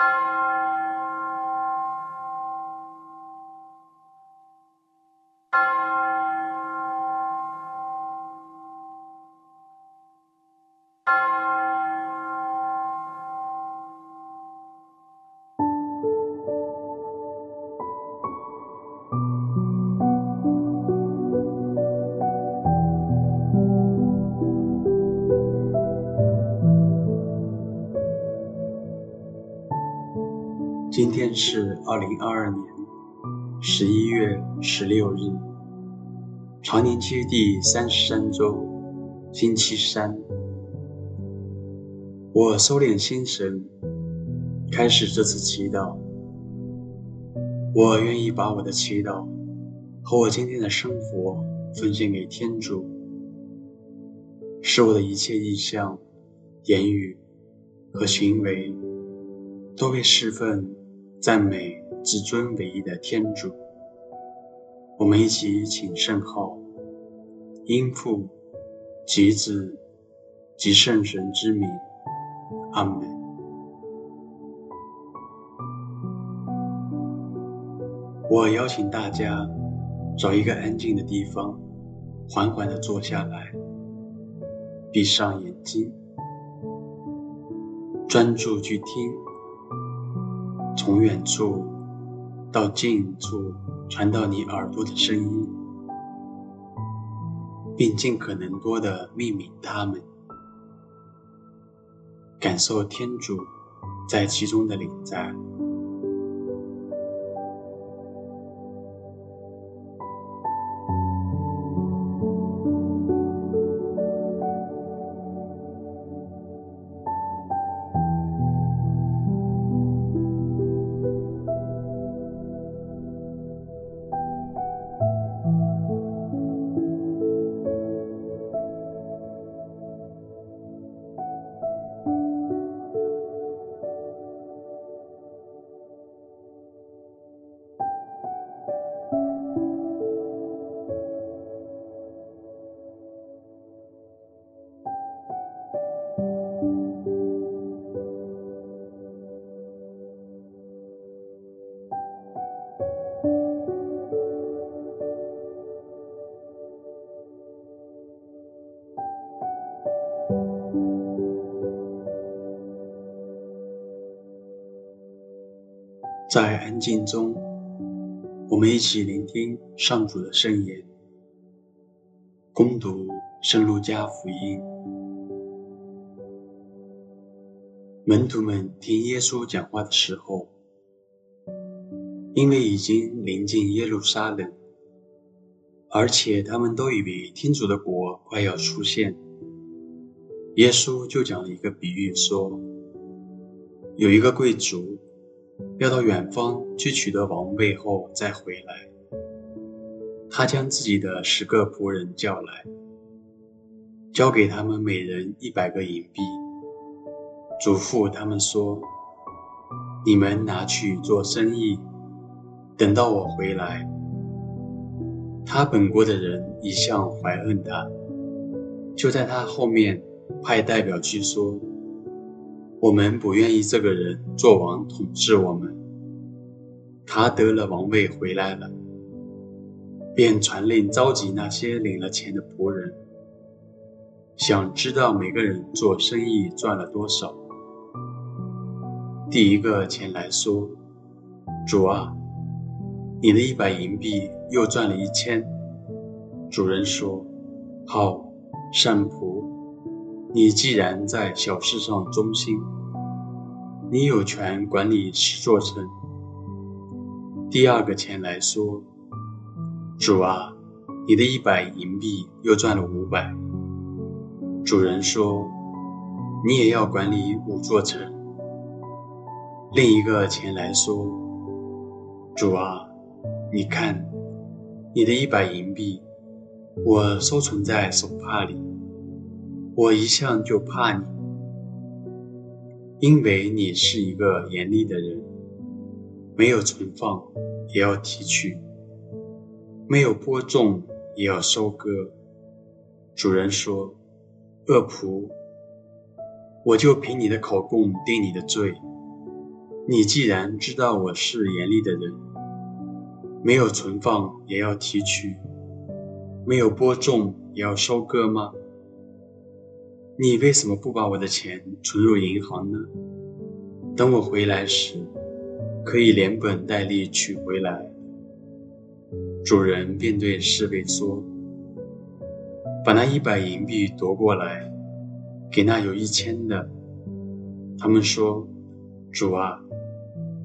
you 今天是二零二二年十一月十六日，常年期第三十三周，星期三。我收敛心神，开始这次祈祷。我愿意把我的祈祷和我今天的生活奉献给天主，使我的一切意向、言语和行为都被侍奉。赞美至尊唯一的天主，我们一起请圣号，因父及子及圣神之名，阿门。我邀请大家找一个安静的地方，缓缓地坐下来，闭上眼睛，专注去听。从远处到近处传到你耳朵的声音，并尽可能多地命名它们，感受天主在其中的领在。安静中，我们一起聆听上主的圣言，恭读圣路加福音。门徒们听耶稣讲话的时候，因为已经临近耶路撒冷，而且他们都以为天主的国快要出现，耶稣就讲了一个比喻，说有一个贵族。要到远方去取得王位后再回来，他将自己的十个仆人叫来，交给他们每人一百个银币，嘱咐他们说：“你们拿去做生意，等到我回来。”他本国的人一向怀恨他，就在他后面派代表去说。我们不愿意这个人做王统治我们。他得了王位回来了，便传令召集那些领了钱的仆人，想知道每个人做生意赚了多少。第一个前来说：“主啊，你的一百银币又赚了一千。”主人说：“好，善仆。”你既然在小事上忠心，你有权管理十座城。第二个前来说：“主啊，你的一百银币又赚了五百。”主人说：“你也要管理五座城。”另一个前来说：“主啊，你看，你的一百银币，我收存在手帕里。”我一向就怕你，因为你是一个严厉的人，没有存放也要提取，没有播种也要收割。主人说：“恶仆，我就凭你的口供定你的罪。你既然知道我是严厉的人，没有存放也要提取，没有播种也要收割吗？你为什么不把我的钱存入银行呢？等我回来时，可以连本带利取回来。主人便对侍卫说：“把那一百银币夺过来，给那有一千的。”他们说：“主啊，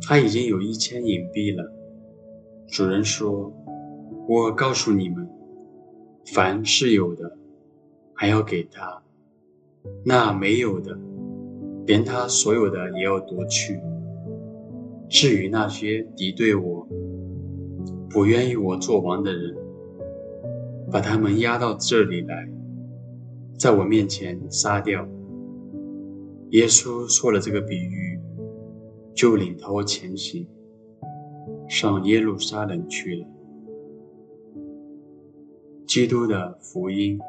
他已经有一千银币了。”主人说：“我告诉你们，凡是有的，还要给他。”那没有的，连他所有的也要夺去。至于那些敌对我、不愿意我做王的人，把他们押到这里来，在我面前杀掉。耶稣说了这个比喻，就领头前行，上耶路撒冷去了。基督的福音。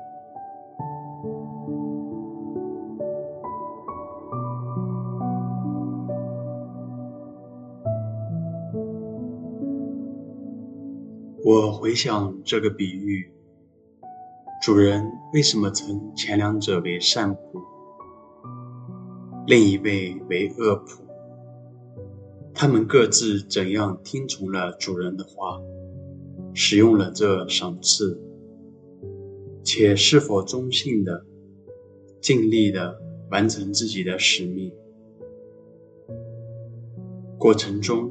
我回想这个比喻，主人为什么称前两者为善仆，另一位为恶仆？他们各自怎样听从了主人的话，使用了这赏赐，且是否忠信的、尽力的完成自己的使命？过程中，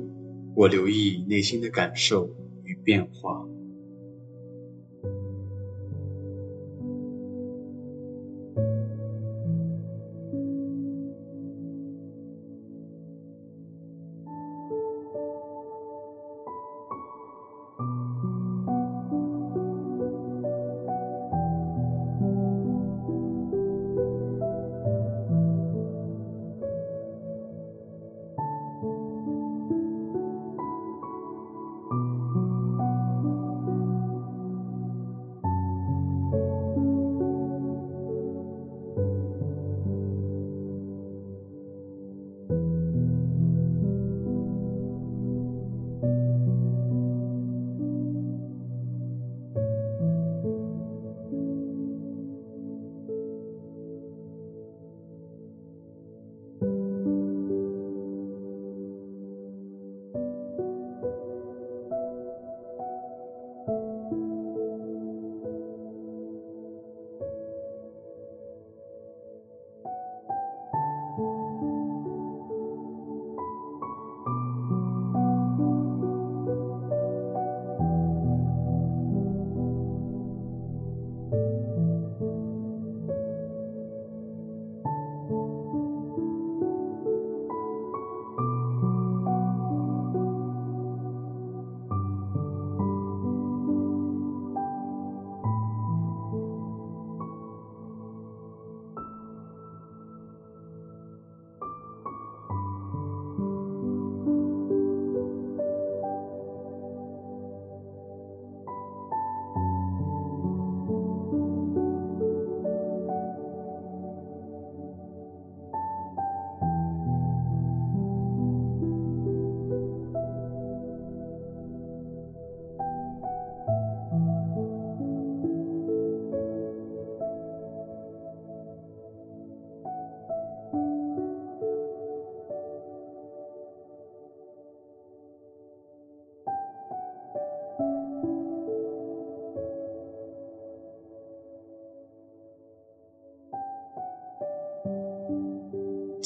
我留意内心的感受。与变化。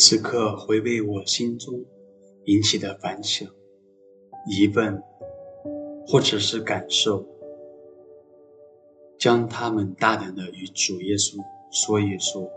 此刻回味我心中引起的反响、疑问，或者是感受，将他们大胆地与主耶稣说一说。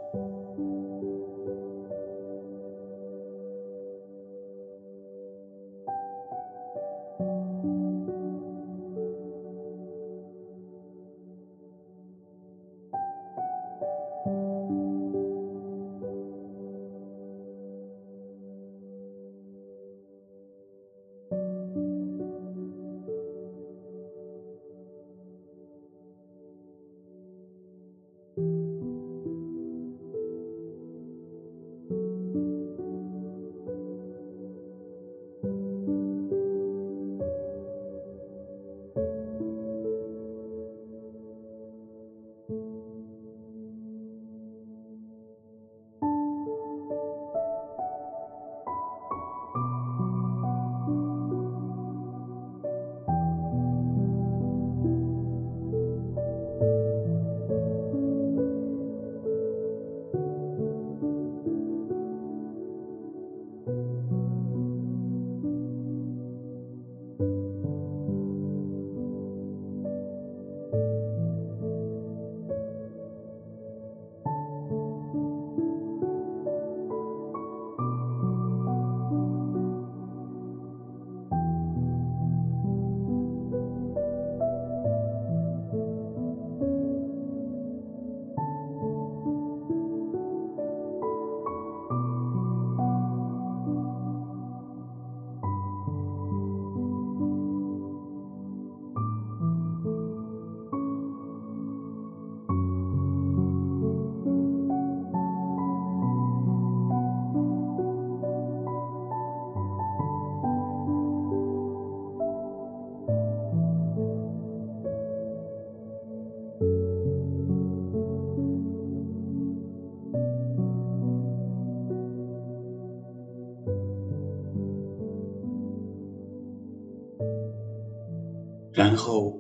然后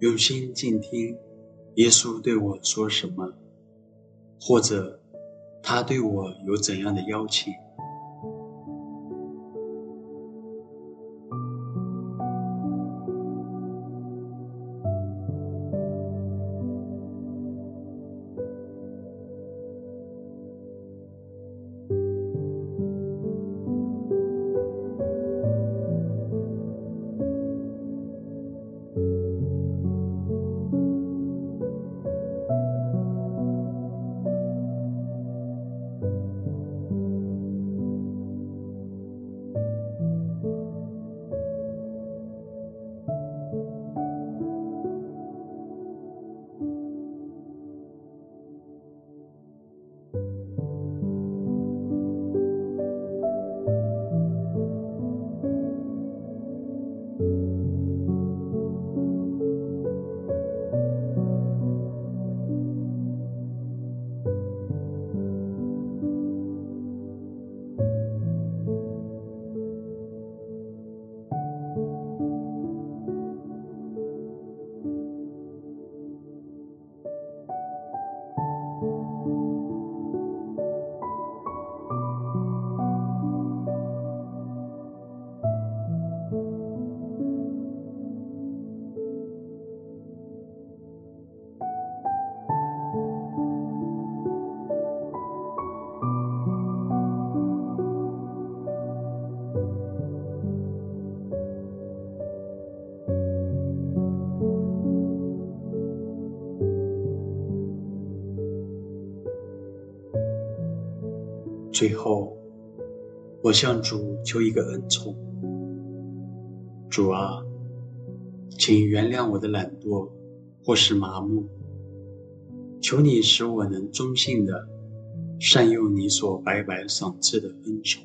用心静听耶稣对我说什么，或者他对我有怎样的邀请。最后，我向主求一个恩宠。主啊，请原谅我的懒惰或是麻木。求你使我能忠心的善用你所白白赏赐的恩宠。